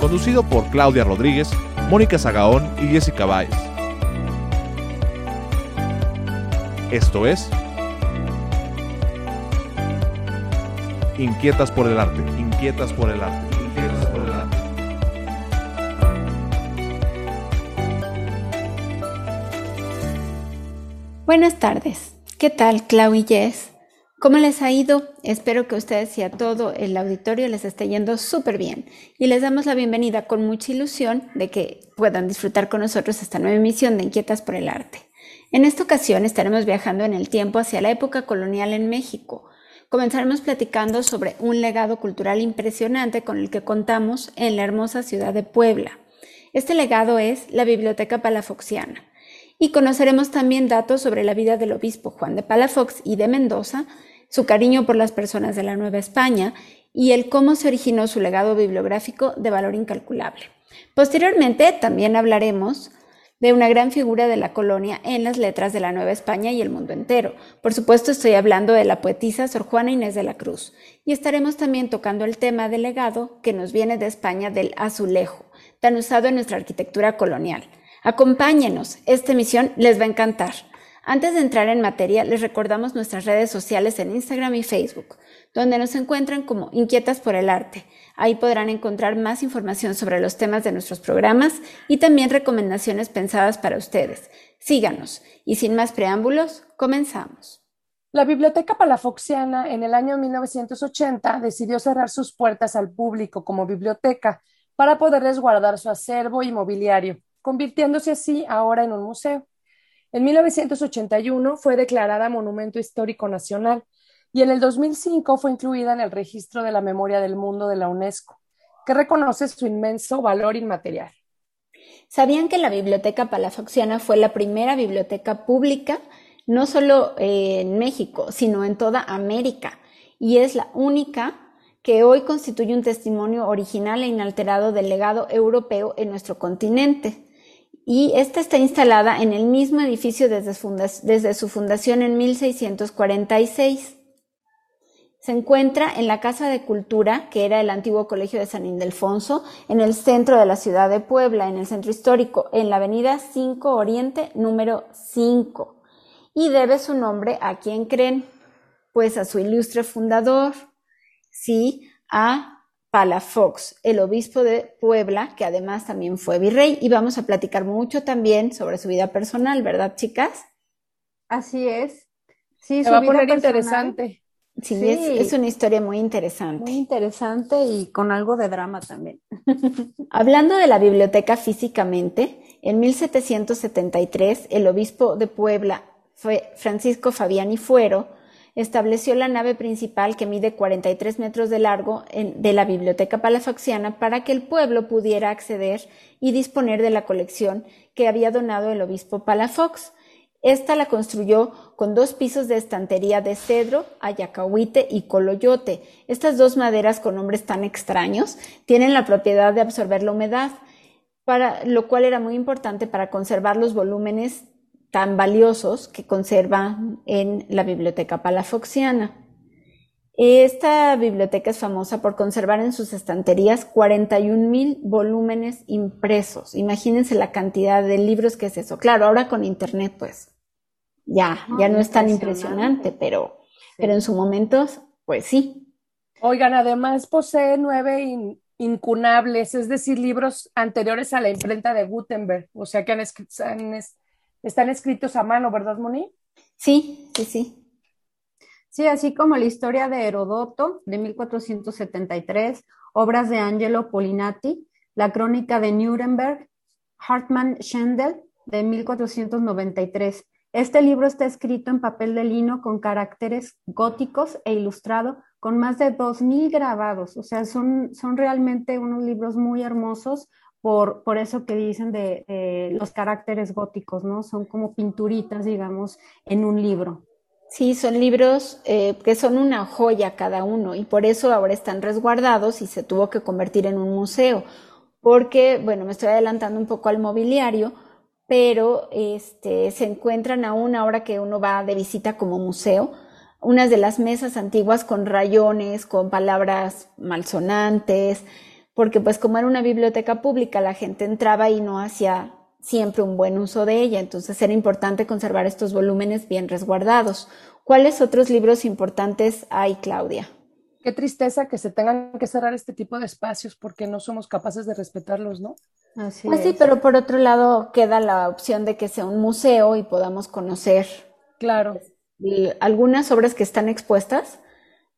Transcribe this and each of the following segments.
conducido por Claudia Rodríguez, Mónica Zagaón y Jessica Báez. Esto es Inquietas por el arte, inquietas por el arte, inquietas por el arte. Buenas tardes. ¿Qué tal, Clau y Jess? ¿Cómo les ha ido? Espero que ustedes y a todo el auditorio les esté yendo súper bien y les damos la bienvenida con mucha ilusión de que puedan disfrutar con nosotros esta nueva emisión de Inquietas por el Arte. En esta ocasión estaremos viajando en el tiempo hacia la época colonial en México. Comenzaremos platicando sobre un legado cultural impresionante con el que contamos en la hermosa ciudad de Puebla. Este legado es la Biblioteca Palafoxiana. Y conoceremos también datos sobre la vida del obispo Juan de Palafox y de Mendoza, su cariño por las personas de la Nueva España y el cómo se originó su legado bibliográfico de valor incalculable. Posteriormente también hablaremos de una gran figura de la colonia en las letras de la Nueva España y el mundo entero. Por supuesto estoy hablando de la poetisa Sor Juana Inés de la Cruz. Y estaremos también tocando el tema del legado que nos viene de España del azulejo, tan usado en nuestra arquitectura colonial. Acompáñenos, esta emisión les va a encantar. Antes de entrar en materia, les recordamos nuestras redes sociales en Instagram y Facebook, donde nos encuentran como Inquietas por el Arte. Ahí podrán encontrar más información sobre los temas de nuestros programas y también recomendaciones pensadas para ustedes. Síganos y sin más preámbulos, comenzamos. La Biblioteca Palafoxiana en el año 1980 decidió cerrar sus puertas al público como biblioteca para poder resguardar su acervo y mobiliario, convirtiéndose así ahora en un museo. En 1981 fue declarada Monumento Histórico Nacional y en el 2005 fue incluida en el Registro de la Memoria del Mundo de la UNESCO, que reconoce su inmenso valor inmaterial. ¿Sabían que la Biblioteca Palafoxiana fue la primera biblioteca pública, no solo eh, en México, sino en toda América? Y es la única que hoy constituye un testimonio original e inalterado del legado europeo en nuestro continente y esta está instalada en el mismo edificio desde su, fundación en 1646. Se encuentra en la Casa de Cultura, que era el antiguo Colegio de San Ildefonso, en el centro de la ciudad de Puebla, en el centro histórico, en la avenida 5 Oriente, número 5. Y debe su nombre a quién creen? Pues a su ilustre fundador, sí, a Palafox, el obispo de Puebla, que además también fue virrey, y vamos a platicar mucho también sobre su vida personal, ¿verdad, chicas? Así es. Sí, Se va a poner interesante. Sí, Es, una historia muy interesante. Muy interesante y con algo de drama también. Hablando de la biblioteca físicamente, en 1773 el obispo de Puebla, fue Francisco Fabián y Fuero, estableció la nave principal que mide 43 metros de largo de la Biblioteca Palafoxiana para que el pueblo pudiera acceder y disponer de la colección que había donado el obispo Palafox. Esta la construyó con dos pisos de estantería de cedro, ayacahuite y coloyote. Estas dos maderas con nombres tan extraños tienen la propiedad de absorber la humedad, para lo cual era muy importante para conservar los volúmenes tan valiosos que conserva en la Biblioteca Palafoxiana. Esta biblioteca es famosa por conservar en sus estanterías 41 mil volúmenes impresos. Imagínense la cantidad de libros que es eso. Claro, ahora con internet, pues ya, ya no es tan impresionante, pero, pero en su momento, pues sí. Oigan, además posee nueve incunables, es decir, libros anteriores a la imprenta de Gutenberg, o sea que han están escritos a mano, ¿verdad, Moni? Sí, sí, sí. Sí, así como la historia de Herodoto de 1473, obras de Angelo Polinati, la crónica de Nuremberg, Hartmann Schendel de 1493. Este libro está escrito en papel de lino con caracteres góticos e ilustrado con más de 2.000 grabados. O sea, son, son realmente unos libros muy hermosos por, por eso que dicen de los caracteres góticos, ¿no? Son como pinturitas, digamos, en un libro. Sí, son libros eh, que son una joya cada uno y por eso ahora están resguardados y se tuvo que convertir en un museo. Porque, bueno, me estoy adelantando un poco al mobiliario, pero este, se encuentran aún ahora que uno va de visita como museo, unas de las mesas antiguas con rayones, con palabras malsonantes, porque pues como era una biblioteca pública, la gente entraba y no hacía siempre un buen uso de ella, entonces era importante conservar estos volúmenes bien resguardados. ¿Cuáles otros libros importantes hay, Claudia? Qué tristeza que se tengan que cerrar este tipo de espacios porque no somos capaces de respetarlos, ¿no? Así pues sí, pero por otro lado queda la opción de que sea un museo y podamos conocer. Claro. Algunas obras que están expuestas.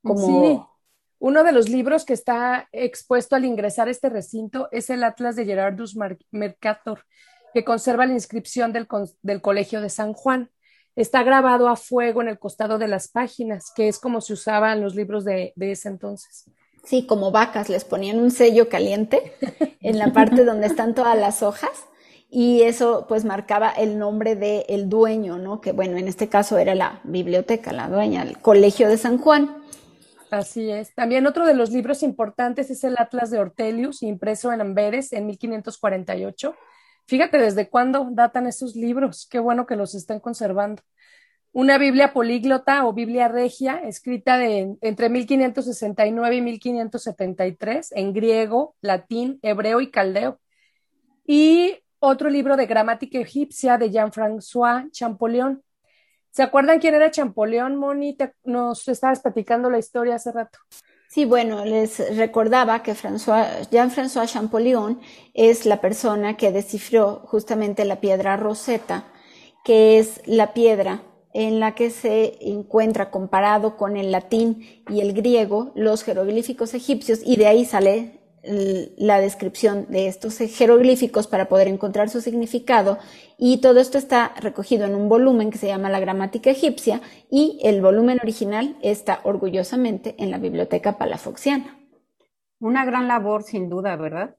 Como... Sí. Uno de los libros que está expuesto al ingresar a este recinto es el Atlas de Gerardus Mercator, que conserva la inscripción del, del Colegio de San Juan. Está grabado a fuego en el costado de las páginas, que es como se usaban los libros de, de ese entonces. Sí, como vacas, les ponían un sello caliente en la parte donde están todas las hojas y eso pues marcaba el nombre del el dueño, ¿no? Que bueno, en este caso era la biblioteca, la dueña, el Colegio de San Juan. Así es. También otro de los libros importantes es el Atlas de Ortelius, impreso en Amberes en 1548 Fíjate desde cuándo datan esos libros, qué bueno que los estén conservando. Una Biblia políglota o Biblia regia, escrita de, entre 1569 y 1573 en griego, latín, hebreo y caldeo. Y otro libro de gramática egipcia de Jean-François Champollion. ¿Se acuerdan quién era Champollion, Moni? nos estabas platicando la historia hace rato. Sí, bueno, les recordaba que Jean-François Champollion es la persona que descifró justamente la piedra Rosetta, que es la piedra en la que se encuentra comparado con el latín y el griego los jeroglíficos egipcios y de ahí sale la descripción de estos jeroglíficos para poder encontrar su significado y todo esto está recogido en un volumen que se llama la gramática egipcia y el volumen original está orgullosamente en la biblioteca palafoxiana. Una gran labor sin duda, ¿verdad?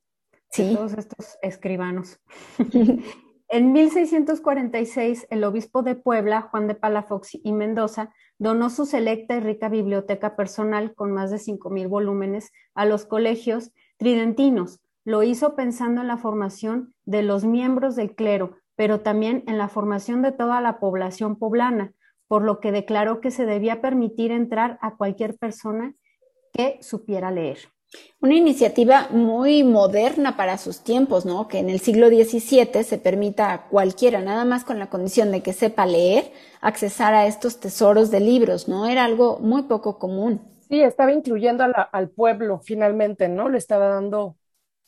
Sí. todos estos escribanos. en 1646 el obispo de Puebla, Juan de Palafox y Mendoza, donó su selecta y rica biblioteca personal con más de 5.000 volúmenes a los colegios tridentinos. Lo hizo pensando en la formación de los miembros del clero, pero también en la formación de toda la población poblana, por lo que declaró que se debía permitir entrar a cualquier persona que supiera leer. Una iniciativa muy moderna para sus tiempos, ¿no? Que en el siglo XVII se permita a cualquiera, nada más con la condición de que sepa leer, accesar a estos tesoros de libros, ¿no? Era algo muy poco común. Sí, estaba incluyendo al pueblo finalmente, ¿no? Le estaba dando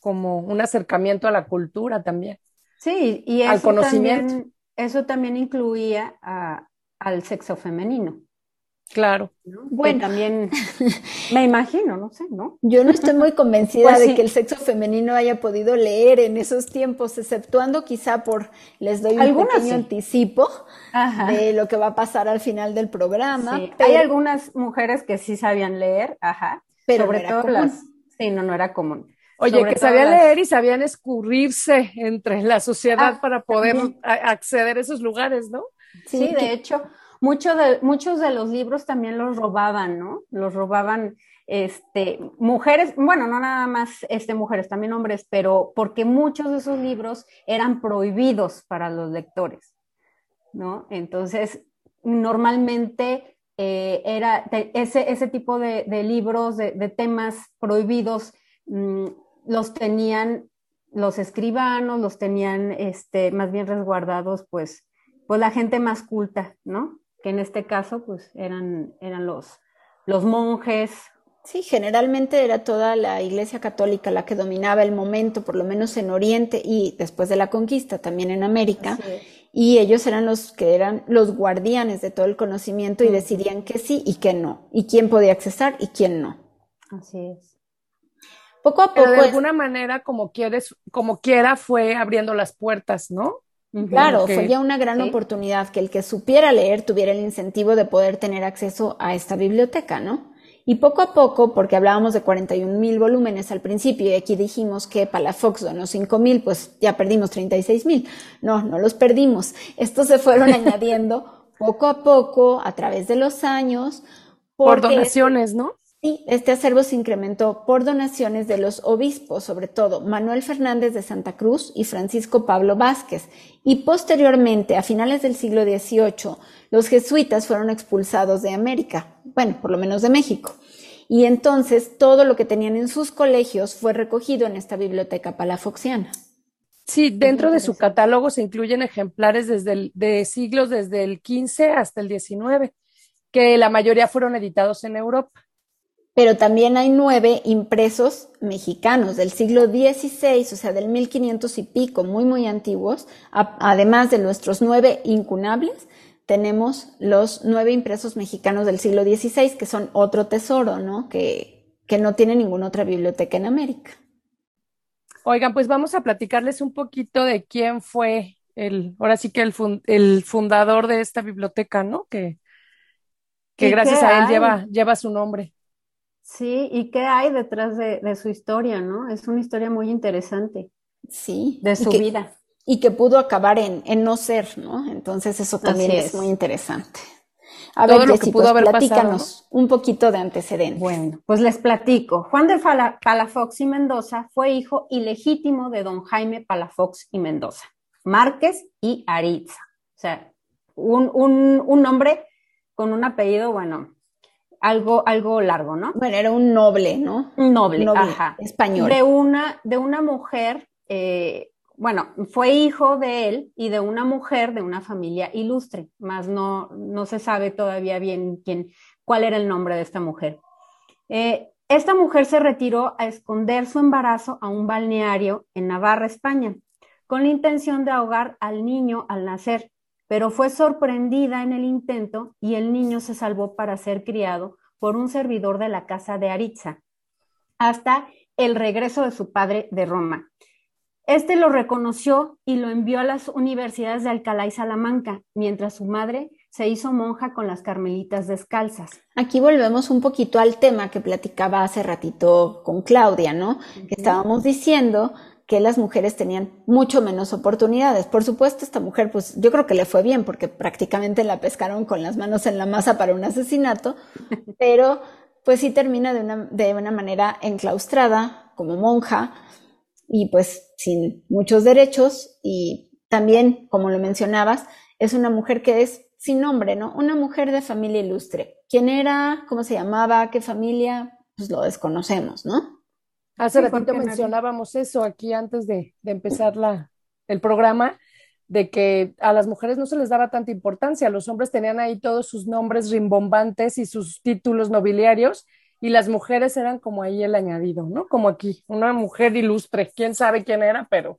como un acercamiento a la cultura también. Sí, y eso, al conocimiento. También, eso también incluía al sexo femenino. Claro. Bueno, también me imagino, no sé, ¿no? Yo no estoy muy convencida pues de que el sexo femenino haya podido leer en esos tiempos, exceptuando quizá por, les doy un pequeño anticipo de lo que va a pasar al final del programa. Hay algunas mujeres que sí sabían leer, ajá, pero sobre todo las, sí, no, no era común. Oye, que sabían leer y sabían escurrirse entre la sociedad ah, para poder acceder a esos lugares, ¿no? Sí, de hecho de, muchos de los libros también los robaban, ¿no? Los robaban este, mujeres, bueno, no nada más este, mujeres, también hombres, pero porque muchos de esos libros eran prohibidos para los lectores, ¿no? Entonces, normalmente eh, era ese, ese tipo de, libros, de, temas prohibidos, mm, los tenían los escribanos, los tenían este, más bien resguardados, pues, pues la gente más culta, ¿no? Que en este caso pues eran, eran los, los monjes Sí, generalmente era toda la Iglesia Católica la que dominaba el momento, por lo menos en Oriente y después de la conquista también en América. Y ellos eran los que eran los guardianes de todo el conocimiento y decidían que sí y que no, y quién podía accesar y quién no. Así es. Poco a poco. de alguna manera, como quieres, como quiera, fue abriendo las puertas, ¿no? Claro, fue ya una gran oportunidad que el que supiera leer tuviera el incentivo de poder tener acceso a esta biblioteca, ¿no? Y poco a poco, porque hablábamos de 41 mil volúmenes al principio y aquí dijimos que Palafox donó 5 mil, pues ya perdimos 36 mil. No, no los perdimos. Estos se fueron añadiendo poco a poco a través de los años. Por donaciones, ¿no? Sí, este acervo se incrementó por donaciones de los obispos, sobre todo Manuel Fernández de Santa Cruz y Francisco Pablo Vázquez, y posteriormente, a finales del siglo XVIII, los jesuitas fueron expulsados de América, bueno, por lo menos de México. Y entonces todo lo que tenían en sus colegios fue recogido en esta biblioteca palafoxiana. Sí, dentro de su catálogo se incluyen ejemplares desde de siglos desde el XV hasta el XIX, que la mayoría fueron editados en Europa. Pero también hay nueve impresos mexicanos del siglo XVI, o sea, del 1500 y pico, muy, muy antiguos, además de nuestros nueve incunables, tenemos los nueve impresos mexicanos del siglo XVI, que son otro tesoro, ¿no? Que, que no tiene ninguna otra biblioteca en América. Oigan, pues vamos a platicarles un poquito de quién fue el, ahora sí que el, el fundador de esta biblioteca, ¿no? Que, que gracias a él lleva, lleva su nombre. Sí, y qué hay detrás de, de, su historia, ¿no? Es una historia muy interesante. Sí. De su vida y que pudo acabar en, en no ser, ¿no? Entonces eso también es. muy interesante. A ver, lo que pudo pues, haber platícanos un poquito de antecedentes. Bueno, pues les platico. Juan de Palafox y Mendoza fue hijo ilegítimo de don Jaime Palafox y Mendoza, Márquez y Aritza. O sea, un, un, un nombre con un apellido, bueno, algo, algo largo, ¿no? Bueno, era un noble, ¿no? Un noble, ajá. Español. De una, de una mujer eh, bueno, fue hijo de él y de una mujer de una familia ilustre, más no, no se sabe todavía bien quién, cuál era el nombre de esta mujer. Eh, esta mujer se retiró a esconder su embarazo a un balneario en Navarra, España, con la intención de ahogar al niño al nacer, pero fue sorprendida en el intento y el niño se salvó para ser criado por un servidor de la casa de Aritza, hasta el regreso de su padre de Roma. Este lo reconoció y lo envió a las universidades de Alcalá y Salamanca, mientras su madre se hizo monja con las carmelitas descalzas. Aquí volvemos un poquito al tema que platicaba hace ratito con Claudia, ¿no? Que estábamos diciendo que las mujeres tenían mucho menos oportunidades. Por supuesto, esta mujer, pues yo creo que le fue bien porque prácticamente la pescaron con las manos en la masa para un asesinato, pero pues sí termina de una, de una manera enclaustrada como monja y pues sin muchos derechos y también, como lo mencionabas, es una mujer que es sin nombre, ¿no? Una mujer de familia ilustre. ¿Quién era? ¿Cómo se llamaba? ¿Qué familia? Pues lo desconocemos, ¿no? Hace ratito mencionábamos eso aquí antes de, de empezar la, el programa, de que a las mujeres no se les daba tanta importancia, los hombres tenían ahí todos sus nombres rimbombantes y sus títulos nobiliarios, y las mujeres eran como ahí el añadido, ¿no? Como aquí, una mujer ilustre, quién sabe quién era, pero...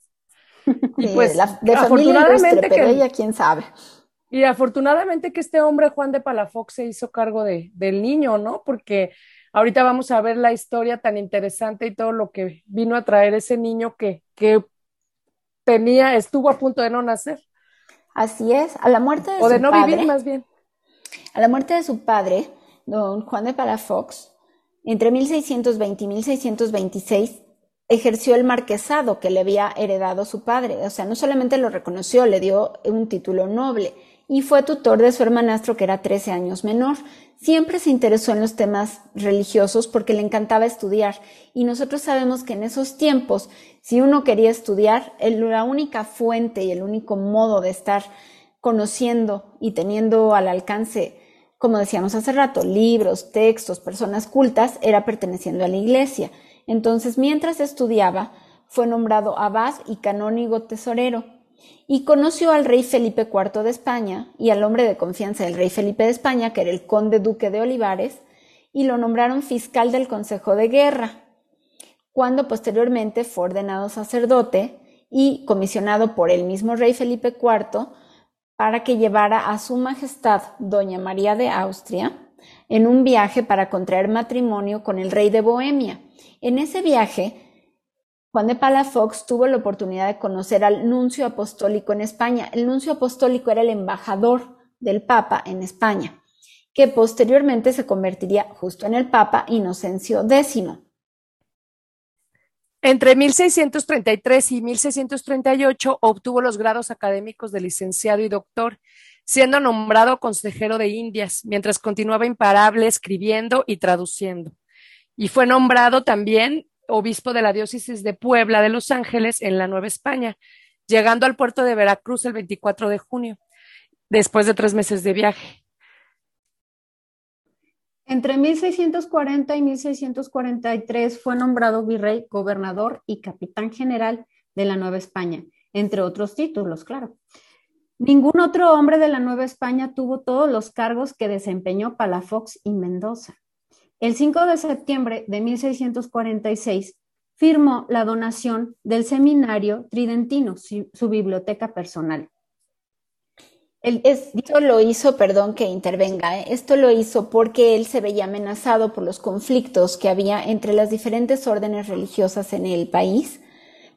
Y pues, de afortunadamente que, ella quién sabe. Y afortunadamente que este hombre, Juan de Palafox, se hizo cargo de, del niño, ¿no? Porque ahorita vamos a ver la historia tan interesante y todo lo que vino a traer ese niño que, que tenía, estuvo a punto de no nacer. Así es, a la muerte de o de no vivir más bien. A la muerte de su padre, don Juan de Palafox, entre 1620 y 1626 ejerció el marquesado que le había heredado su padre, o sea, no solamente lo reconoció, le dio un título noble y fue tutor de su hermanastro que era 13 años menor. Siempre se interesó en los temas religiosos porque le encantaba estudiar y nosotros sabemos que en esos tiempos, si uno quería estudiar, la única fuente y el único modo de estar conociendo y teniendo al alcance como decíamos hace rato, libros, textos, personas cultas, era perteneciendo a la iglesia. Entonces, mientras estudiaba, fue nombrado abad y canónigo tesorero, y conoció al rey Felipe IV de España y al hombre de confianza del rey Felipe de España, que era el conde duque de Olivares, y lo nombraron fiscal del Consejo de Guerra, cuando posteriormente fue ordenado sacerdote y comisionado por el mismo rey Felipe IV para que llevara a su majestad Doña María de Austria en un viaje para contraer matrimonio con el rey de Bohemia. En ese viaje, Juan de Palafox tuvo la oportunidad de conocer al nuncio apostólico en España. El nuncio apostólico era el embajador del Papa en España, que posteriormente se convertiría justo en el Papa Inocencio X. Entre 1633 y 1638 obtuvo los grados académicos de licenciado y doctor, siendo nombrado consejero de Indias, mientras continuaba imparable escribiendo y traduciendo. Y fue nombrado también obispo de la diócesis de Puebla de Los Ángeles en la Nueva España, llegando al puerto de Veracruz el 24 de junio, después de tres meses de viaje. Entre 1640 y 1643 fue nombrado virrey, gobernador y capitán general de la Nueva España, entre otros títulos, claro. Ningún otro hombre de la Nueva España tuvo todos los cargos que desempeñó Palafox y Mendoza. El 5 de septiembre de 1646 firmó la donación del seminario tridentino, su, biblioteca personal. esto lo hizo, perdón que intervenga, ¿eh? esto lo hizo porque él se veía amenazado por los conflictos que había entre las diferentes órdenes religiosas en el país,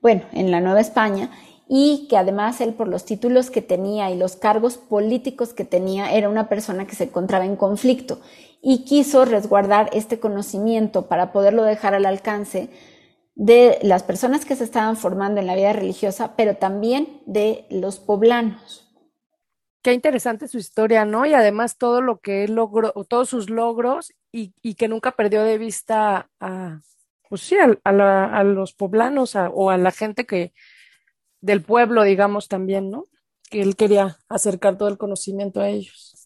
bueno, en la Nueva España, y que además él por los títulos que tenía y los cargos políticos que tenía era una persona que se encontraba en conflicto y quiso resguardar este conocimiento para poderlo dejar al alcance de las personas que se estaban formando en la vida religiosa, pero también de los poblanos. Qué interesante su historia, ¿no? Y además todo lo que él logró, todos sus logros y, que nunca perdió de vista a, pues sí, a, los poblanos o a la gente que, del pueblo, digamos, también, ¿no? Que él quería acercar todo el conocimiento a ellos.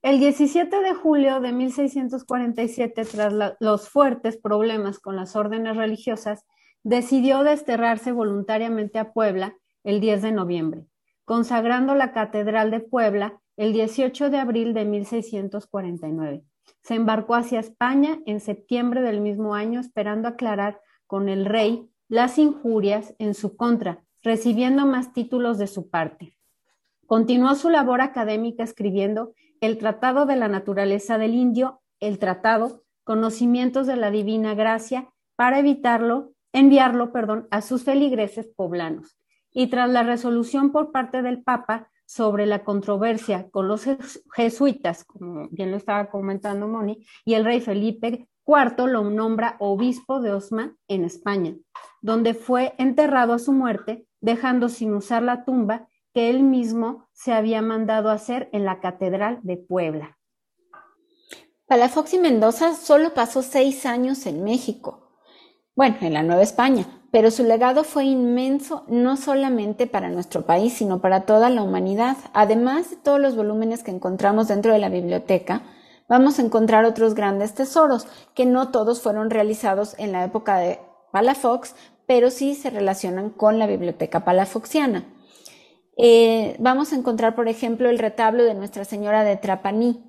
El 17 de julio de 1647, tras los fuertes problemas con las órdenes religiosas, decidió desterrarse voluntariamente a Puebla el 10 de noviembre, consagrando la Catedral de Puebla el 18 de abril de 1649. Se embarcó hacia España en septiembre del mismo año, esperando aclarar con el rey las injurias en su contra, recibiendo más títulos de su parte. Continuó su labor académica escribiendo el Tratado de la Naturaleza del Indio, el Tratado, Conocimientos de la Divina Gracia, para evitarlo, enviarlo, perdón, a sus feligreses poblanos. Y tras la resolución por parte del Papa sobre la controversia con los jesuitas, como bien lo estaba comentando Moni, y el rey Felipe IV lo nombra obispo de Osma en España, donde fue enterrado a su muerte dejando sin usar la tumba que él mismo se había mandado hacer en la Catedral de Puebla. Palafox y Mendoza solo pasó seis años en México, bueno, en la Nueva España, pero su legado fue inmenso no solamente para nuestro país, sino para toda la humanidad. Además de todos los volúmenes que encontramos dentro de la biblioteca, vamos a encontrar otros grandes tesoros, que no todos fueron realizados en la época de Palafox, pero sí se relacionan con la biblioteca palafoxiana. Eh, vamos a encontrar, por ejemplo, el retablo de Nuestra Señora de Trapaní.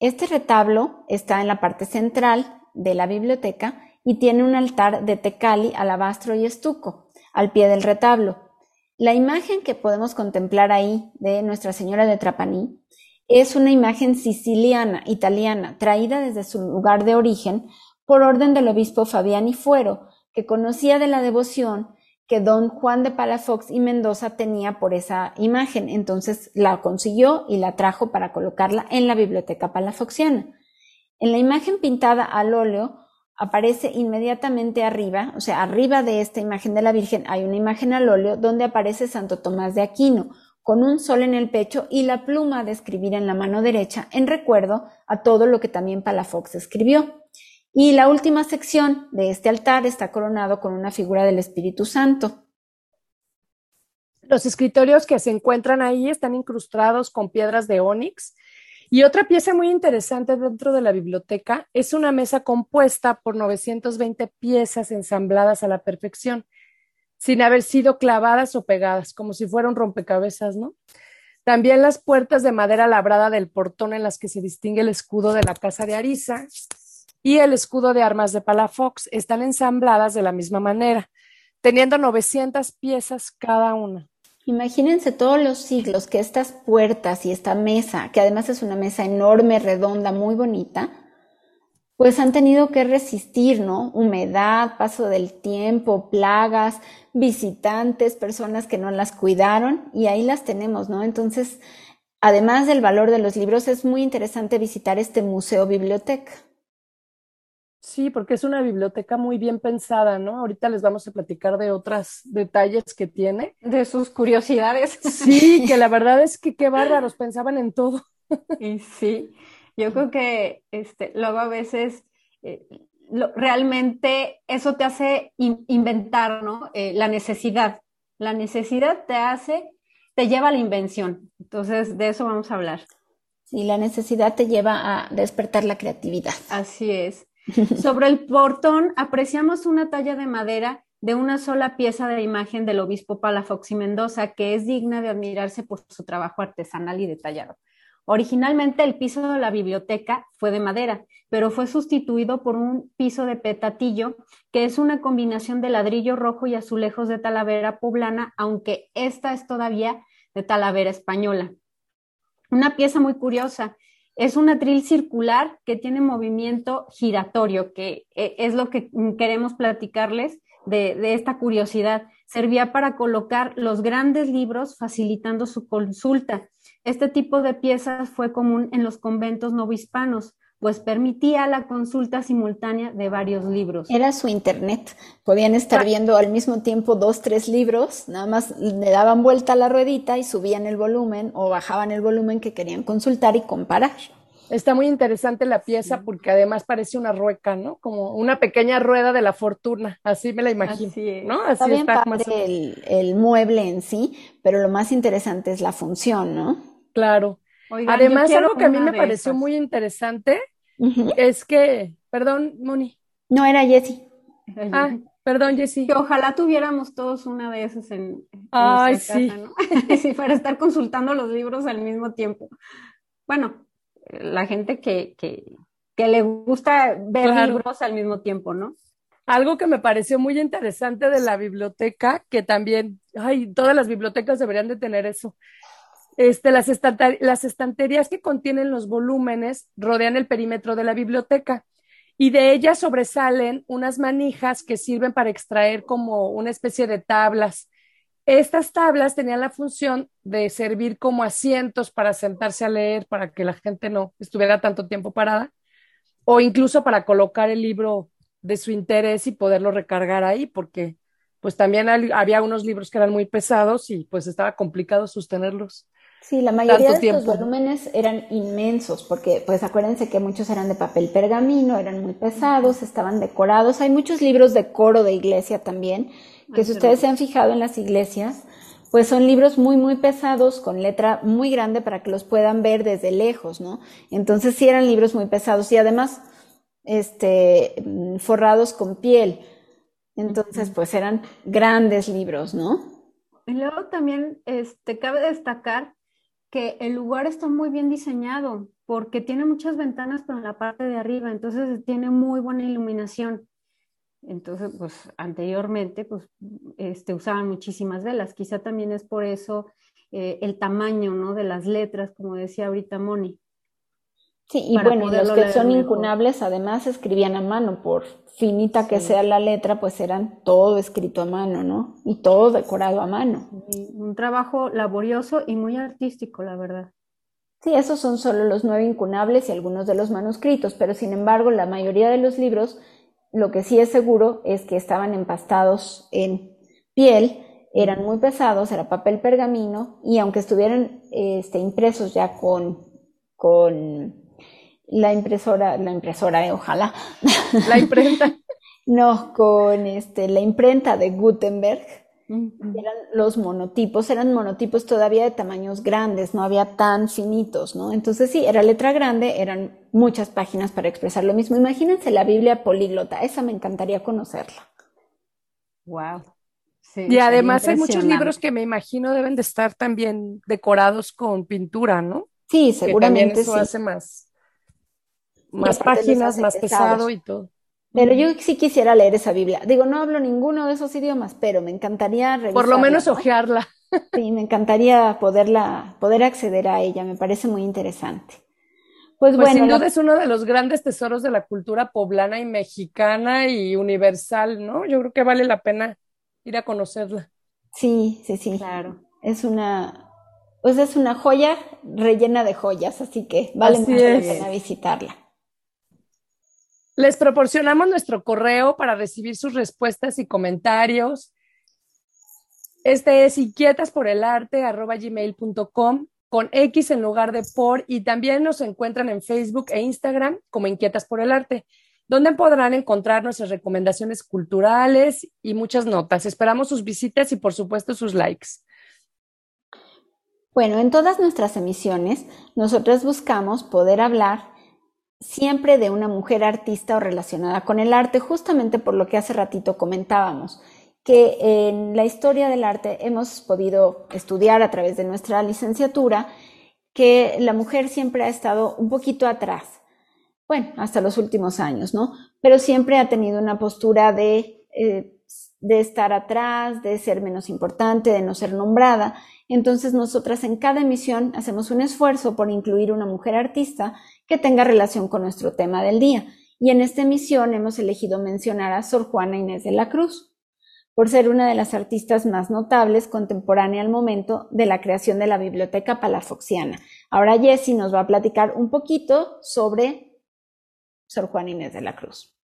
Este retablo está en la parte central de la biblioteca y tiene un altar de tecali, alabastro y estuco al pie del retablo. La imagen que podemos contemplar ahí de Nuestra Señora de Trapaní es una imagen siciliana, italiana, traída desde su lugar de origen por orden del obispo Fabiani Fuero, que conocía de la devoción que don Juan de Palafox y Mendoza tenía por esa imagen. Entonces la consiguió y la trajo para colocarla en la biblioteca palafoxiana. En la imagen pintada al óleo aparece inmediatamente arriba, o sea, arriba de esta imagen de la Virgen hay una imagen al óleo donde aparece Santo Tomás de Aquino, con un sol en el pecho y la pluma de escribir en la mano derecha, en recuerdo a todo lo que también Palafox escribió. Y la última sección de este altar está coronado con una figura del Espíritu Santo. Los escritorios que se encuentran ahí están incrustados con piedras de ónix. Y otra pieza muy interesante dentro de la biblioteca es una mesa compuesta por 920 piezas ensambladas a la perfección, sin haber sido clavadas o pegadas, como si fueran rompecabezas, ¿no? También las puertas de madera labrada del portón en las que se distingue el escudo de la casa de Arisa y el escudo de armas de Palafox están ensambladas de la misma manera, teniendo 900 piezas cada una. Imagínense todos los siglos que estas puertas y esta mesa, que además es una mesa enorme, redonda, muy bonita, pues han tenido que resistir, ¿no? Humedad, paso del tiempo, plagas, visitantes, personas que no las cuidaron y ahí las tenemos, ¿no? Entonces, además del valor de los libros, es muy interesante visitar este museo biblioteca. Sí, porque es una biblioteca muy bien pensada, ¿no? Ahorita les vamos a platicar de otros detalles que tiene. De sus curiosidades. Sí, que la verdad es que qué bárbaros, pensaban en todo. Y sí, yo creo que este, luego a veces eh, realmente eso te hace inventar, ¿no? Eh, la necesidad. La necesidad te hace, te lleva a la invención. Entonces, de eso vamos a hablar. Sí, la necesidad te lleva a despertar la creatividad. Así es. Sobre el portón apreciamos una talla de madera de una sola pieza de imagen del obispo Palafox y Mendoza, que es digna de admirarse por su trabajo artesanal y detallado. Originalmente el piso de la biblioteca fue de madera, pero fue sustituido por un piso de petatillo, que es una combinación de ladrillo rojo y azulejos de talavera poblana, aunque esta es todavía de talavera española. Una pieza muy curiosa, es un atril circular que tiene movimiento giratorio, que eh, es lo que queremos platicarles de, esta curiosidad. Servía para colocar los grandes libros facilitando su consulta. Este tipo de piezas fue común en los conventos novohispanos, pues permitía la consulta simultánea de varios libros. Era su internet. Podían estar viendo al mismo tiempo dos, tres libros, nada más le daban vuelta a la ruedita y subían el volumen o bajaban el volumen que querían consultar y comparar. Está muy interesante la pieza porque además parece una rueca, ¿no? Como una pequeña rueda de la fortuna, así me la imagino, así ¿no? Así está, bien padre el, el, mueble en sí, pero lo más interesante es la función, ¿no? Claro. Además, algo que a mí me pareció muy interesante es que, perdón, Moni. No, era Jessie. Ah, perdón, Jessie. Que ojalá tuviéramos todos una de esas en, Ay, sí. casa, ¿no? sí, para estar consultando los libros al mismo tiempo. Bueno, la gente que, que, que le gusta ver libros al mismo tiempo, ¿no? Algo que me pareció muy interesante de la biblioteca, que también, ay, todas las bibliotecas deberían de tener eso, este, las, las estanterías que contienen los volúmenes rodean el perímetro de la biblioteca y de ellas sobresalen unas manijas que sirven para extraer como una especie de tablas. Estas tablas tenían la función de servir como asientos para sentarse a leer, para que la gente no estuviera tanto tiempo parada, o incluso para colocar el libro de su interés y poderlo recargar ahí, porque pues también había unos libros que eran muy pesados y pues estaba complicado sostenerlos. Sí, la mayoría de estos volúmenes eran inmensos, porque pues acuérdense que muchos eran de papel pergamino, eran muy pesados, estaban decorados. Hay muchos libros de coro de iglesia también, que si ustedes se han fijado en las iglesias, pues son libros muy, muy pesados, con letra muy grande para que los puedan ver desde lejos, ¿no? Entonces sí eran libros muy pesados y además, este, forrados con piel. Entonces, pues eran grandes libros, ¿no? Y luego también, este, cabe destacar que el lugar está muy bien diseñado porque tiene muchas ventanas, pero en la parte de arriba, entonces tiene muy buena iluminación. Entonces, pues anteriormente, pues, este, usaban muchísimas velas. Quizá también es por eso eh, el tamaño, ¿no? De las letras, como decía ahorita Moni. Sí, y bueno, los que son incunables además escribían a mano, por finita que sea la letra, pues eran todo escrito a mano, ¿no? Y todo decorado a mano. Un trabajo laborioso y muy artístico, la verdad. Sí, esos son solo los nueve incunables y algunos de los manuscritos, pero sin embargo la mayoría de los libros, lo que sí es seguro es que estaban empastados en piel, eran muy pesados, era papel pergamino y aunque estuvieran este, impresos ya con, con la impresora, la impresora, eh, ojalá. La imprenta. no, con este, la imprenta de Gutenberg. Eran los monotipos, eran monotipos todavía de tamaños grandes, no había tan finitos, ¿no? Entonces sí, era letra grande, eran muchas páginas para expresar lo mismo. Imagínense la Biblia políglota, esa me encantaría conocerla. Wow. y además hay muchos libros que me imagino deben de estar también decorados con pintura, ¿no? Sí, seguramente. también eso hace más, más páginas, más pesado y todo. Pero yo sí quisiera leer esa Biblia. Digo, no hablo ninguno de esos idiomas, pero me encantaría revisarla. Por lo menos ojearla. Sí, me encantaría poderla, poder acceder a ella. Me parece muy interesante. Pues, pues bueno. Sin duda es uno de los grandes tesoros de la cultura poblana y mexicana y universal, ¿no? Yo creo que vale la pena ir a conocerla. Sí, sí, sí. Claro. Es una, pues es una joya rellena de joyas, así que vale mucho la pena visitarla. Les proporcionamos nuestro correo para recibir sus respuestas y comentarios. Este es inquietas por el arte gmail.com con X en lugar de por y también nos encuentran en Facebook e Instagram como Inquietas por el Arte, donde podrán encontrar nuestras recomendaciones culturales y muchas notas. Esperamos sus visitas y por supuesto sus likes. Bueno, en todas nuestras emisiones, nosotras buscamos poder hablar siempre de una mujer artista o relacionada con el arte, justamente por lo que hace ratito comentábamos, que en la historia del arte hemos podido estudiar a través de nuestra licenciatura que la mujer siempre ha estado un poquito atrás, bueno, hasta los últimos años, ¿no? Pero siempre ha tenido una postura de, eh, de estar atrás, de ser menos importante, de no ser nombrada. Entonces nosotras en cada emisión hacemos un esfuerzo por incluir una mujer artista que tenga relación con nuestro tema del día. Y en esta emisión hemos elegido mencionar a Sor Juana Inés de la Cruz, por ser una de las artistas más notables contemporánea al momento de la creación de la Biblioteca Palafoxiana. Ahora Jessie nos va a platicar un poquito sobre Sor Juana Inés de la Cruz.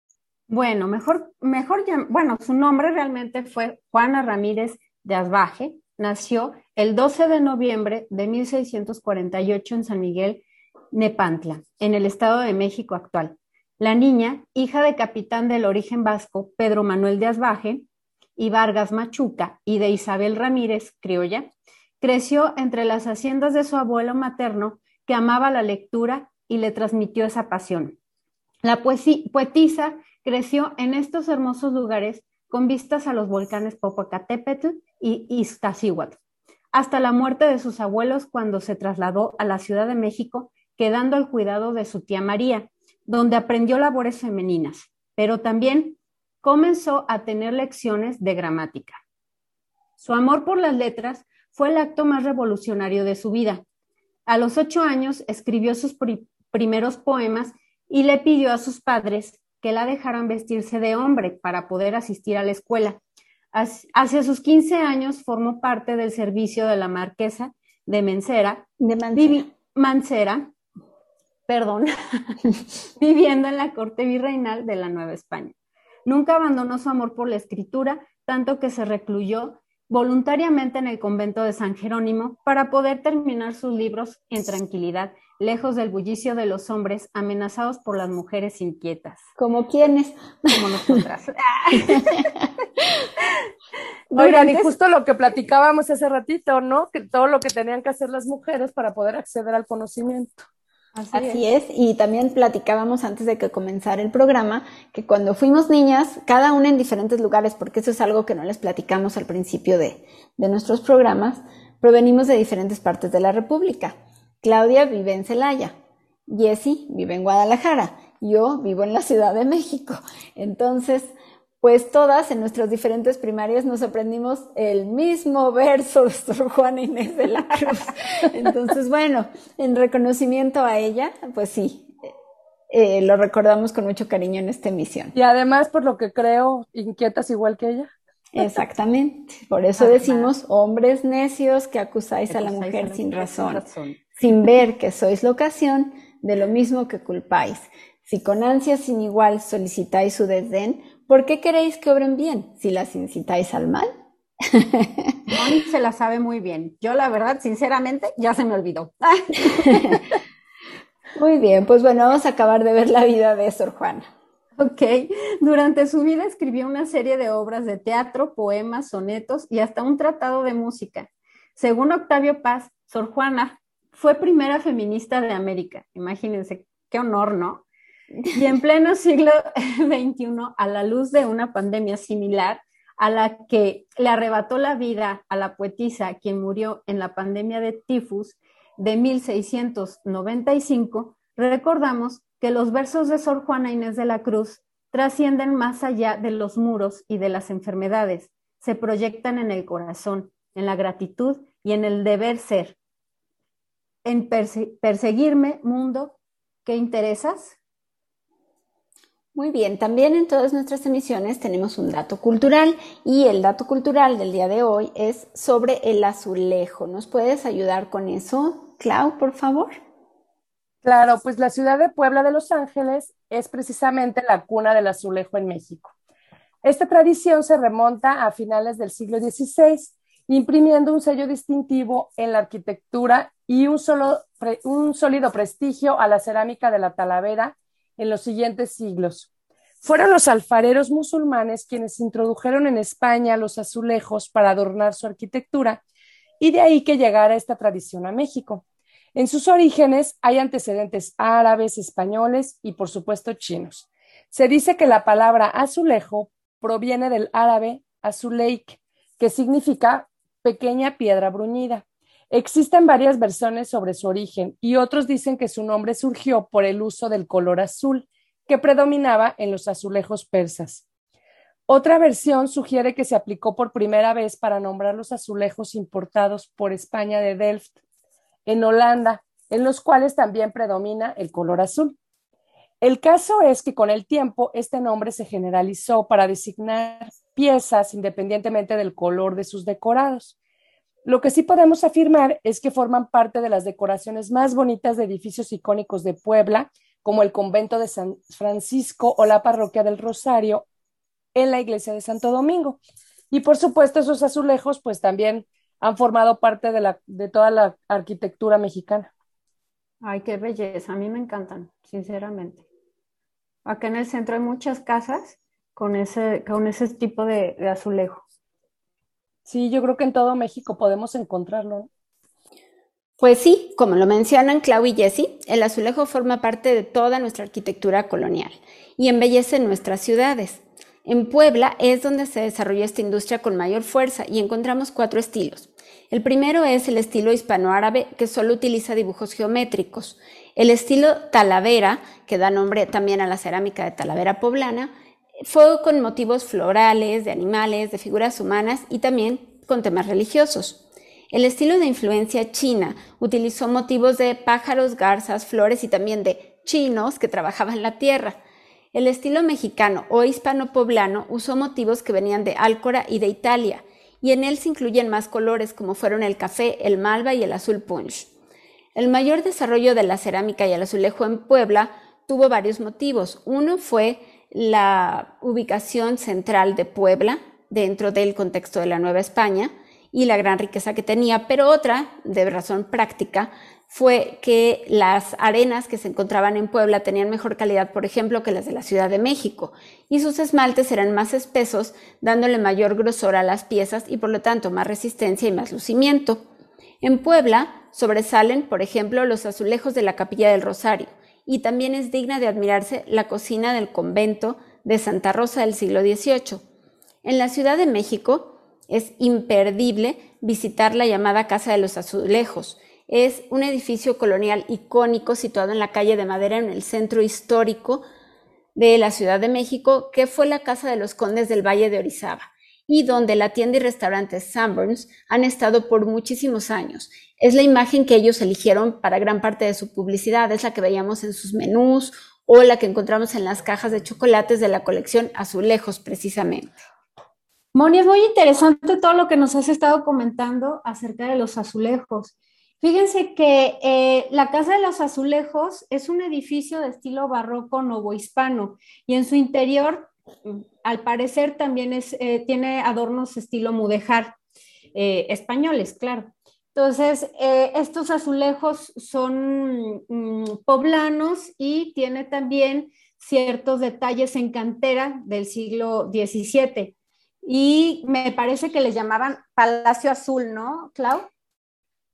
Bueno, mejor, mejor, bueno, su nombre realmente fue Juana Ramírez de Asbaje. Nació el 12 de noviembre de 1648 en San Miguel Nepantla, en el Estado de México actual. La niña, hija de capitán del origen vasco Pedro Manuel de Asbaje y Vargas Machuca y de Isabel Ramírez, criolla, creció entre las haciendas de su abuelo materno que amaba la lectura y le transmitió esa pasión. La poetisa creció en estos hermosos lugares con vistas a los volcanes Popocatépetl y Iztaccíhuatl, hasta la muerte de sus abuelos cuando se trasladó a la Ciudad de México quedando al cuidado de su tía María, donde aprendió labores femeninas, pero también comenzó a tener lecciones de gramática. Su amor por las letras fue el acto más revolucionario de su vida. A los ocho años escribió sus primeros poemas y le pidió a sus padres que la dejaran vestirse de hombre para poder asistir a la escuela. Hacia sus 15 años formó parte del servicio de la marquesa de Mencera, de Mancera perdón, viviendo en la corte virreinal de la Nueva España. Nunca abandonó su amor por la escritura, tanto que se recluyó voluntariamente en el convento de San Jerónimo para poder terminar sus libros en tranquilidad, lejos del bullicio de los hombres amenazados por las mujeres inquietas. ¿Como quiénes? Como nosotras. Oigan, y justo lo que platicábamos hace ratito, ¿no? Que todo lo que tenían que hacer las mujeres para poder acceder al conocimiento. Así, es. y también platicábamos antes de que comenzara el programa que cuando fuimos niñas, cada una en diferentes lugares, porque eso es algo que no les platicamos al principio de, de nuestros programas, provenimos de diferentes partes de la República. Claudia vive en Celaya, Jessie vive en Guadalajara, yo vivo en la Ciudad de México. Entonces, pues todas en nuestros diferentes primarios nos aprendimos el mismo verso de Sor Juana Inés de la Cruz. Entonces, bueno, en reconocimiento a ella, pues sí, eh, lo recordamos con mucho cariño en esta emisión. Y además, por lo que creo, inquietas igual que ella. Exactamente. Por eso decimos, hombres necios que acusáis a la mujer sin razón, sin ver que sois la ocasión de lo mismo que culpáis. Si con ansias sin igual solicitáis su desdén, ¿Por qué queréis que obren bien si las incitáis al mal? Moni se la sabe muy bien. Yo, la verdad, sinceramente, ya se me olvidó. muy bien, pues bueno, vamos a acabar de ver la vida de Sor Juana. Ok, durante su vida escribió una serie de obras de teatro, poemas, sonetos y hasta un tratado de música. Según Octavio Paz, Sor Juana fue primera feminista de América. Imagínense, qué honor, ¿no? Y en pleno siglo XXI, a la luz de una pandemia similar a la que le arrebató la vida a la poetisa, quien murió en la pandemia de tifus de 1695, recordamos que los versos de Sor Juana Inés de la Cruz trascienden más allá de los muros y de las enfermedades, se proyectan en el corazón, en la gratitud y en el deber ser. En perseguirme, mundo, ¿qué interesas? Muy bien, también en todas nuestras emisiones tenemos un dato cultural y el dato cultural del día de hoy es sobre el azulejo. ¿Nos puedes ayudar con eso, Clau, por favor? Claro, pues la ciudad de Puebla de Los Ángeles es precisamente la cuna del azulejo en México. Esta tradición se remonta a finales del siglo XVI, imprimiendo un sello distintivo en la arquitectura y un, solo, un sólido prestigio a la cerámica de la Talavera en los siguientes siglos. Fueron los alfareros musulmanes quienes introdujeron en España los azulejos para adornar su arquitectura y de ahí que llegara esta tradición a México. En sus orígenes hay antecedentes árabes, españoles y por supuesto chinos. Se dice que la palabra azulejo proviene del árabe azuleik, que significa pequeña piedra bruñida. Existen varias versiones sobre su origen y otros dicen que su nombre surgió por el uso del color azul que predominaba en los azulejos persas. Otra versión sugiere que se aplicó por primera vez para nombrar los azulejos importados por España de Delft en Holanda, en los cuales también predomina el color azul. El caso es que con el tiempo este nombre se generalizó para designar piezas independientemente del color de sus decorados. Lo que sí podemos afirmar es que forman parte de las decoraciones más bonitas de edificios icónicos de Puebla, como el convento de San Francisco o la parroquia del Rosario en la iglesia de Santo Domingo. Y por supuesto, esos azulejos pues también han formado parte de, de toda la arquitectura mexicana. Ay, qué belleza, a mí me encantan, sinceramente. Acá en el centro hay muchas casas con ese, con ese tipo de azulejo. Sí, yo creo que en todo México podemos encontrarlo. Pues sí, como lo mencionan Clau y Jessie, el azulejo forma parte de toda nuestra arquitectura colonial y embellece nuestras ciudades. En Puebla es donde se desarrolló esta industria con mayor fuerza y encontramos cuatro estilos. El primero es el estilo hispanoárabe que solo utiliza dibujos geométricos. El estilo talavera, que da nombre también a la cerámica de Talavera poblana, fue con motivos florales, de animales, de figuras humanas y también con temas religiosos. El estilo de influencia china utilizó motivos de pájaros, garzas, flores y también de chinos que trabajaban la tierra. El estilo mexicano o hispano-poblano usó motivos que venían de Álcora y de Italia, y en él se incluyen más colores como fueron el café, el malva y el azul punch. El mayor desarrollo de la cerámica y el azulejo en Puebla tuvo varios motivos. Uno fue la ubicación central de Puebla dentro del contexto de la Nueva España y la gran riqueza que tenía, pero otra, de razón práctica, fue que las arenas que se encontraban en Puebla tenían mejor calidad, por ejemplo, que las de la Ciudad de México, y sus esmaltes eran más espesos, dándole mayor grosor a las piezas y por lo tanto más resistencia y más lucimiento. En Puebla sobresalen, por ejemplo, los azulejos de la Capilla del Rosario, y también es digna de admirarse la cocina del convento de Santa Rosa del siglo XVIII. En la Ciudad de México es imperdible visitar la llamada Casa de los Azulejos. Es un edificio colonial icónico situado en la calle de Madera en el centro histórico de la Ciudad de México, que fue la casa de los condes del Valle de Orizaba y donde la tienda y restaurante Sanborns han estado por muchísimos años. Es la imagen que ellos eligieron para gran parte de su publicidad, es la que veíamos en sus menús o la que encontramos en las cajas de chocolates de la colección Azulejos, precisamente. Moni, es muy interesante todo lo que nos has estado comentando acerca de los azulejos. Fíjense que eh, la Casa de los Azulejos es un edificio de estilo barroco novohispano y en su interior al parecer también es, eh, tiene adornos estilo mudejar, eh, españoles, claro. Entonces, eh, estos azulejos son mm, poblanos y tiene también ciertos detalles en cantera del siglo XVII. Y me parece que les llamaban Palacio Azul, ¿no, Clau?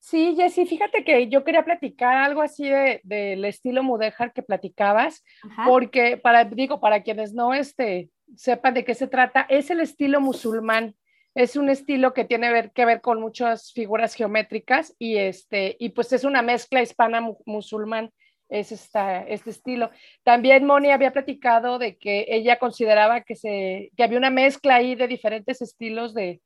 Sí, Jessy, fíjate que yo quería platicar algo así del de, estilo mudéjar que platicabas, porque para, digo, para quienes no este, sepan de qué se trata, es el estilo musulmán. Es un estilo que tiene que ver con muchas figuras geométricas y, este, y pues es una mezcla hispana-musulmán, es esta, este estilo. También Moni había platicado de que ella consideraba que, se, que había una mezcla ahí de diferentes estilos de,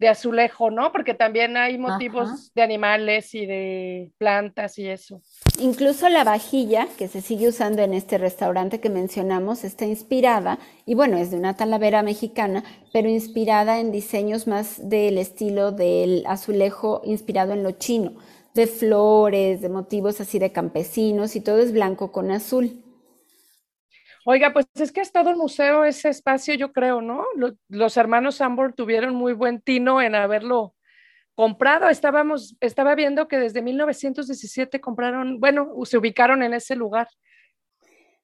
de azulejo, ¿no? Porque también hay motivos de animales y de plantas y eso. Incluso la vajilla que se sigue usando en este restaurante que mencionamos está inspirada, y bueno, es de una talavera mexicana, pero inspirada en diseños más del estilo del azulejo inspirado en lo chino, de flores, de motivos así de campesinos, y todo es blanco con azul. Oiga, pues es que es todo el museo ese espacio, yo creo, ¿no? Los, hermanos Sambor tuvieron muy buen tino en haberlo comprado. Estábamos, estaba viendo que desde 1917 compraron, bueno, se ubicaron en ese lugar.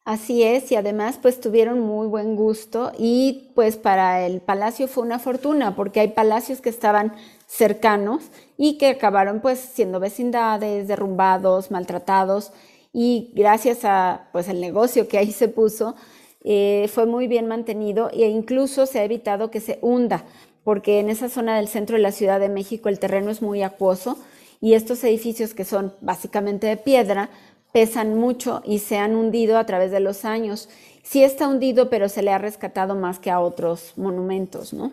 Así es, y además pues tuvieron muy buen gusto y pues para el palacio fue una fortuna porque hay palacios que estaban cercanos y que acabaron pues siendo vecindades, derrumbados, maltratados y gracias a pues el negocio que ahí se puso, eh, fue muy bien mantenido e incluso se ha evitado que se hunda, porque en esa zona del centro de la Ciudad de México el terreno es muy acuoso y estos edificios que son básicamente de piedra pesan mucho y se han hundido a través de los años. Sí está hundido, pero se le ha rescatado más que a otros monumentos, ¿no?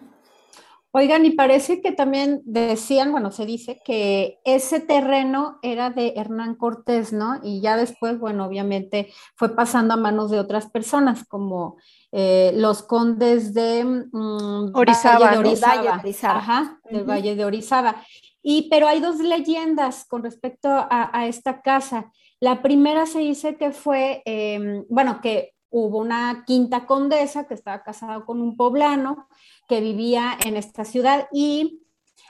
Oigan, y parece que también decían, bueno, se dice que ese terreno era de Hernán Cortés, ¿no? Y ya después, bueno, obviamente fue pasando a manos de otras personas, como eh, los condes de mm, Orizaba, Valle de Orizaba, Ajá, del Valle de Orizaba. Y, pero hay dos leyendas con respecto a, esta casa. La primera se dice que fue, em, bueno, que hubo una quinta condesa que estaba casada con un poblano que vivía en esta ciudad y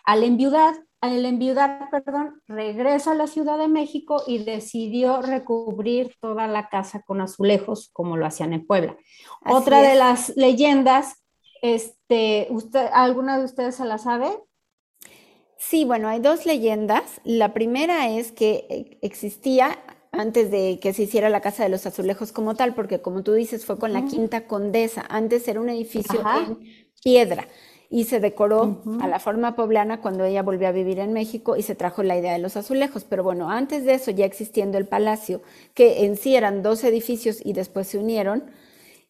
al enviudar, al enviudar, perdón, regresa a la Ciudad de México y decidió recubrir toda la casa con azulejos como lo hacían en Puebla. Otra de las leyendas, este, usted, ¿alguna de ustedes se la sabe? Sí, bueno, hay dos leyendas. La primera es que eh, existía antes de que se hiciera la Casa de los Azulejos como tal, porque como tú dices, fue con la Quinta Condesa. Antes era un edificio en piedra y se decoró a la forma poblana cuando ella volvió a vivir en México y se trajo la idea de los azulejos. Pero bueno, antes de eso, ya existiendo el palacio, que en sí eran dos edificios y después se unieron,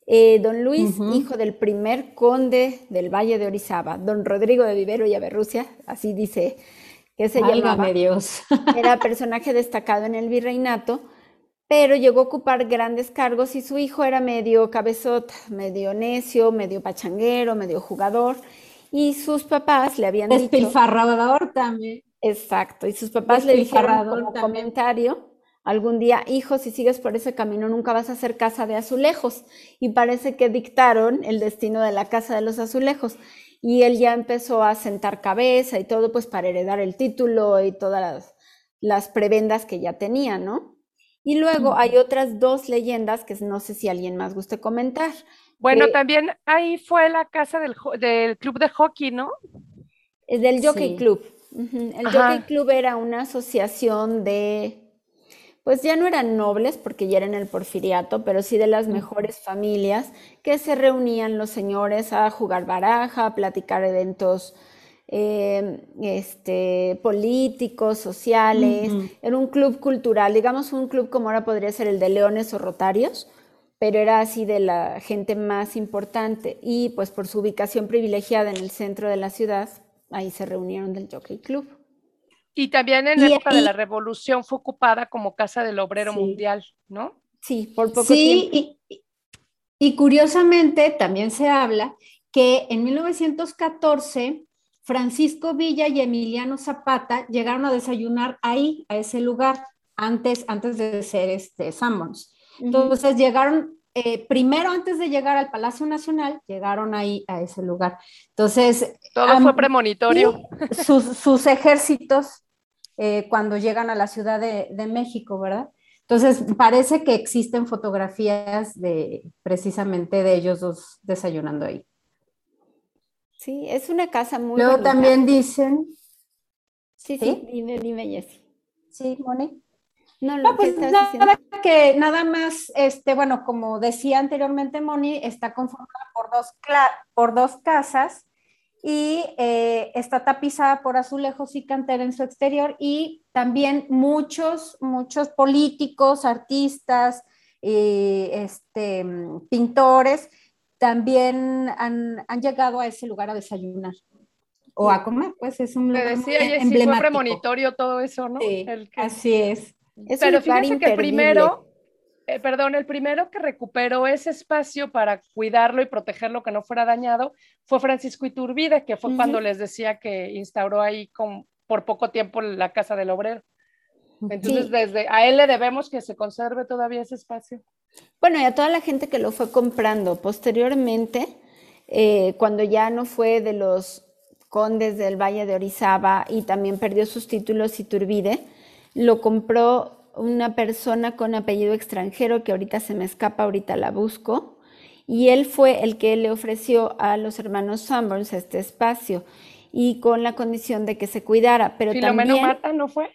eh, don Luis, hijo del primer conde del Valle de Orizaba, don Rodrigo de Vivero y Averrucia, así dice que se llamaba, Dios. era personaje destacado en el virreinato, pero llegó a ocupar grandes cargos y su hijo era medio cabezota, medio necio, medio pachanguero, medio jugador, y sus papás le habían dicho... Despilfarrador también. Exacto, y sus papás le dijeron como comentario, algún día, hijo, si sigues por ese camino nunca vas a hacer casa de azulejos, y parece que dictaron el destino de la casa de los azulejos, y él ya empezó a sentar cabeza y todo, pues para heredar el título y todas las, las prebendas que ya tenía, ¿no? Y luego hay otras dos leyendas que no sé si alguien más guste comentar. Bueno, también ahí fue la casa del, club de hockey, ¿no? Es del Jockey Club. El Jockey Club era una asociación de, pues ya no eran nobles porque ya eran el porfiriato, pero sí de las mejores familias que se reunían los señores a jugar baraja, a platicar eventos Em, este, políticos, sociales, era un club cultural, digamos un club como ahora podría ser el de Leones o Rotarios, pero era así de la gente más importante y pues por su ubicación privilegiada en el centro de la ciudad, ahí se reunieron del Jockey Club. Y también en la época de la revolución fue ocupada como casa del obrero mundial, ¿no? Sí, por poco tiempo. Y, y curiosamente también se habla que en 1914 Francisco Villa y Emiliano Zapata llegaron a desayunar ahí, a ese lugar, antes, antes de ser este, Sanborns. Entonces llegaron, eh, primero antes de llegar al Palacio Nacional, llegaron ahí a ese lugar. Entonces... Todo fue premonitorio. Sus, ejércitos eh, cuando llegan a la Ciudad de, de México, ¿verdad? Entonces, parece que existen fotografías de precisamente de ellos dos desayunando ahí. Sí, es una casa muy Luego también dicen... Sí, sí, dime, dime, Jessy. Sí, Moni. No, no pues nada, que nada más, este, bueno, como decía anteriormente Moni, está conformada por dos, por dos casas y eh, está tapizada por azulejos y cantera en su exterior y también muchos, muchos políticos, artistas, y, este, pintores también han, han, llegado a ese lugar a desayunar o a comer, pues es un lugar decía, muy fue premonitorio todo eso, ¿no? Sí, así es. Pero fíjense que el primero, eh, perdón, el primero que recuperó ese espacio para cuidarlo y protegerlo que no fuera dañado fue Francisco Iturbide, que fue cuando les decía que instauró ahí con, por poco tiempo la Casa del Obrero. Entonces, desde a él le debemos que se conserve todavía ese espacio. Bueno, y a toda la gente que lo fue comprando posteriormente, eh, cuando ya no fue de los condes del Valle de Orizaba y también perdió sus títulos Iturbide, lo compró una persona con apellido extranjero que ahorita se me escapa, ahorita la busco, y él fue el que le ofreció a los hermanos Sunburns este espacio y con la condición de que se cuidara, pero Filomeno Mata no fue?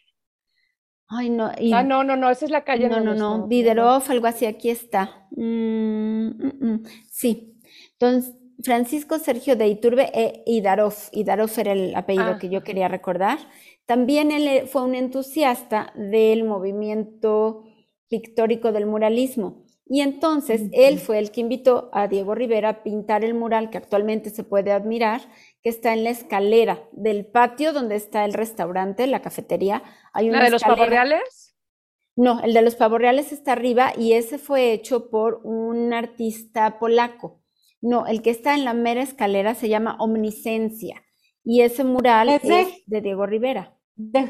Ay, no. ah, no, no, no, esa es la calle. No, no, no, Diderov, algo así, aquí está. Mm, mm, mm. Sí. Entonces, Francisco Sergio de Iturbe e Idarov. Idarov era el apellido ah. que yo quería recordar. También él eh, fue un entusiasta del movimiento pictórico del muralismo. Y entonces él fue el que invitó a Diego Rivera a pintar el mural que actualmente se puede admirar, que está en la escalera del patio donde está el restaurante, la cafetería. Hay una ¿La de los pavos reales? No, el de los pavos reales está arriba y ese fue hecho por un artista polaco. No, el que está en la mera escalera se llama Omniscencia y ese mural es de Diego Rivera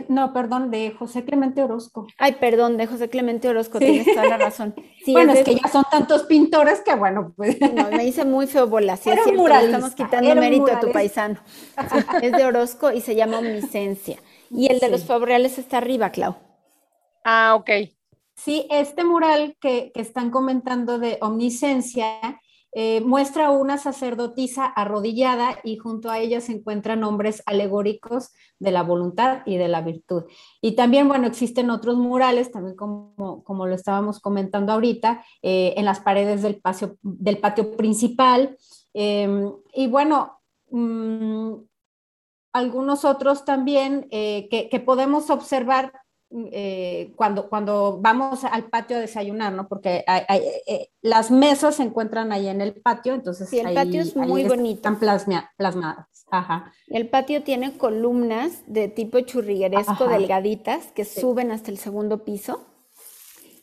no, perdón, de José Clemente Orozco. Ay, perdón, de José Clemente Orozco, tienes toda la razón. bueno, es, que ya son tantos pintores que bueno, pues. No, me hice muy feo bola, sí es cierto, estamos quitando mérito a tu paisano. es de Orozco y se llama Omniscencia. Y el de los favoriales está arriba, Clau. Ah, ok. Sí, este mural que, que están comentando de Omniscencia eh, muestra una sacerdotisa arrodillada y junto a ella se encuentran nombres alegóricos de la voluntad y de la virtud. Y también, bueno, existen otros murales, también como, como lo estábamos comentando ahorita, eh, en las paredes del, patio, del patio principal. Em, y bueno, mm, algunos otros también eh, que podemos observar eh, cuando, cuando vamos al patio a desayunar, ¿no? Porque eh, las mesas se encuentran ahí en el patio, entonces sí, el patio es muy bonito. Están plasmadas. Ajá. El patio tiene columnas de tipo churrigueresco delgaditas que suben hasta el segundo piso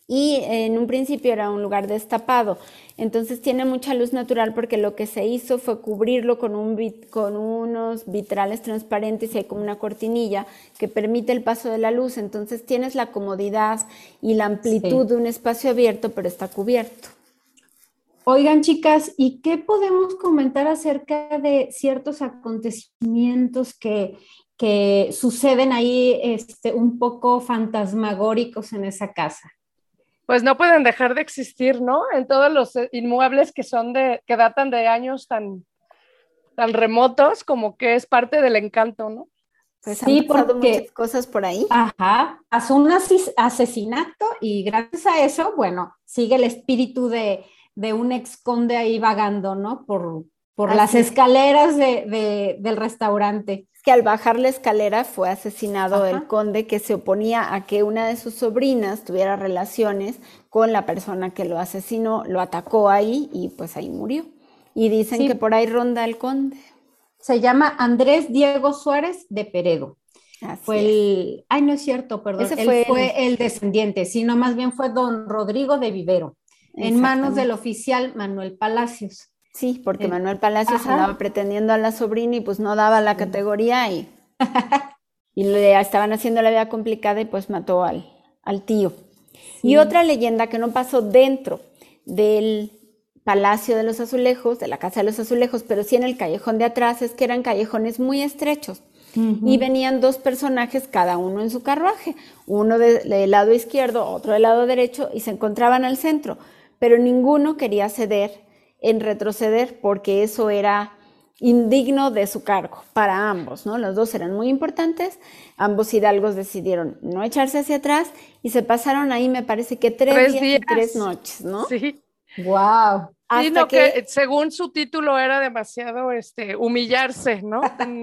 y en un principio era un lugar destapado. Entonces tiene mucha luz natural porque lo que se hizo fue cubrirlo con, un con unos vitrales transparentes y hay como una cortinilla que permite el paso de la luz. Entonces tienes la comodidad y la amplitud de un espacio abierto, pero está cubierto. Oigan, chicas, ¿y qué podemos comentar acerca de ciertos acontecimientos que, que suceden ahí este, un poco fantasmagóricos en esa casa? Pues no pueden dejar de existir, ¿no? En todos los eh, inmuebles que son de, que datan de años tan, tan remotos, como que es parte del encanto, ¿no? Pues sí, porque muchas cosas por ahí. Ajá, pasó un asesinato y gracias a eso, bueno, sigue el espíritu de, de un ex conde ahí vagando, ¿no? Por, por las escaleras de, del restaurante que al bajar la escalera fue asesinado el conde que se oponía a que una de sus sobrinas tuviera relaciones con la persona que lo asesinó, lo atacó ahí y pues ahí murió. Y dicen que por ahí ronda el conde. Se llama Andrés Diego Suárez de Peredo. fue el, ay no es cierto, perdón, Ese fue, fue el... descendiente, sino más bien fue don Rodrigo de Vivero, en manos del oficial Manuel Palacios. Sí, porque Manuel Palacios andaba pretendiendo a la sobrina y pues no daba la categoría y, y le estaban haciendo la vida complicada y pues mató al, al tío. Y otra leyenda que no pasó dentro del Palacio de los Azulejos, de la Casa de los Azulejos, pero sí en el callejón de atrás, es que eran callejones muy estrechos. Y venían dos personajes, cada uno en su carruaje, uno del lado izquierdo, otro del lado derecho, y se encontraban al centro, pero ninguno quería ceder en retroceder porque eso era indigno de su cargo para ambos, ¿no? Los dos eran muy importantes, ambos hidalgos decidieron no echarse hacia atrás y se pasaron ahí, me parece que tres, días, y tres noches, ¿no? Sí. Wow. Hasta que, según su título era demasiado este, humillarse, ¿no?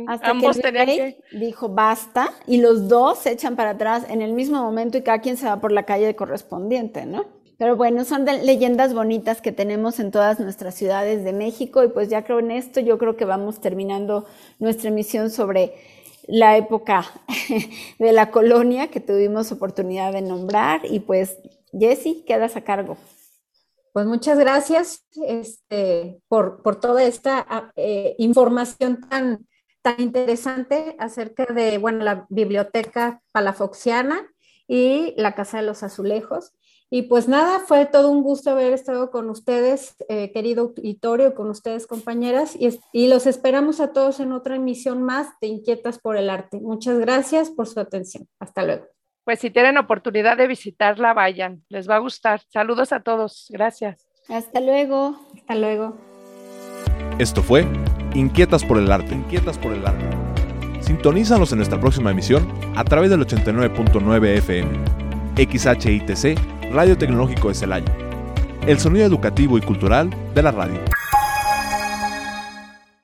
Hasta Ambos que tenían que... dijo basta y los dos se echan para atrás en el mismo momento y cada quien se va por la calle correspondiente, ¿no? Pero bueno, son leyendas bonitas que tenemos en todas nuestras ciudades de México y pues ya creo en esto, yo creo que vamos terminando nuestra emisión sobre la época de la colonia que tuvimos oportunidad de nombrar y pues Jessy, quedas a cargo. Pues muchas gracias este, por, toda esta ah, eh, información tan, tan interesante acerca de bueno, la biblioteca palafoxiana y la Casa de los Azulejos. Y pues nada, fue todo un gusto haber estado con ustedes, eh, querido auditorio, con ustedes compañeras, y, y, los esperamos a todos en otra emisión más de Inquietas por el Arte. Muchas gracias por su atención. Hasta luego pues si tienen oportunidad de visitarla, vayan, les va a gustar. Saludos a todos, gracias. Hasta luego. Hasta luego. Esto fue Inquietas por el Arte. Inquietas por el Arte. Sintonízanos en nuestra próxima emisión a través del 89.9 FM. XHITC, Radio Tecnológico de Celaya. El sonido educativo y cultural de la radio.